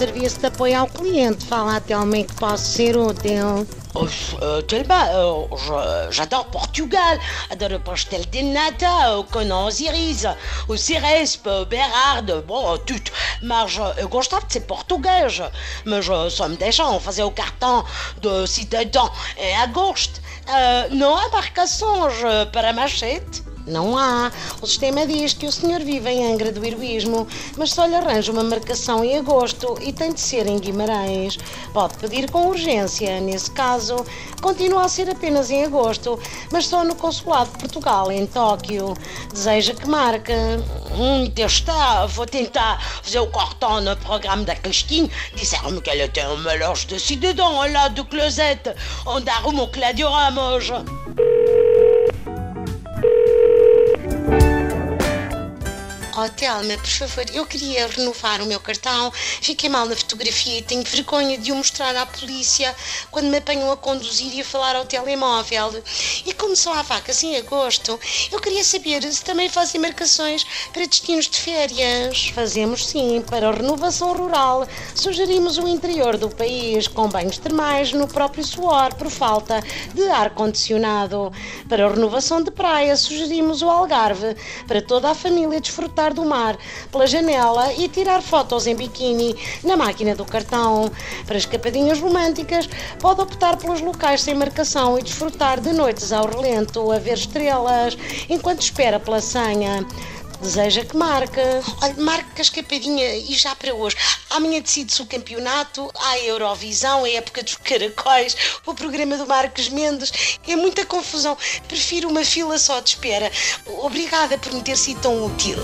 serviço de apoio ao cliente. Fala até ao que posso ser útil. Oh, euh, euh, je- j'adore Portugal, adoro pastel de nata, euh, com Osiris, o Ciresp, Berardo, bom, tudo. Mas uh, eu gostava de ser português, mas só me deixam fazer o cartão de cidadão em agosto. Uh, não há marcações para machete? Não há. O sistema diz que o senhor vive em Angra do Heroísmo, mas só lhe arranja uma marcação em agosto e tem de ser em Guimarães. Pode pedir com urgência. Nesse caso, continua a ser apenas em agosto, mas só no Consulado de Portugal, em Tóquio. Deseja que marque. Hum, está, vou tentar fazer o cartão no programa da Cristina. Disseram-me que ela tem um melhor de cidadão lá do closet, onde arruma o Cláudio Ramos. Oh, Telma, por favor, eu queria renovar o meu cartão. Fiquei mal na fotografia e tenho vergonha de o mostrar à polícia quando me apanham a conduzir e a falar ao telemóvel. E como só há vacas em agosto, eu queria saber se também fazem marcações para destinos de férias. Fazemos sim, para a renovação rural. Sugerimos o interior do país, com banhos termais no próprio suor, por falta de ar-condicionado. Para a renovação de praia, sugerimos o Algarve, para toda a família desfrutar do mar pela janela e tirar fotos em biquíni na máquina do cartão. Para escapadinhas românticas, pode optar pelos locais sem marcação e desfrutar de noites ao relento, a ver estrelas, enquanto espera pela senha. Deseja que marque. Olha, marque escapadinha e já para hoje. Amanhã decide-se o campeonato, a Eurovisão, a época dos caracóis, o programa do Marcos Mendes. É muita confusão. Prefiro uma fila só de espera. Obrigada por me ter sido tão útil.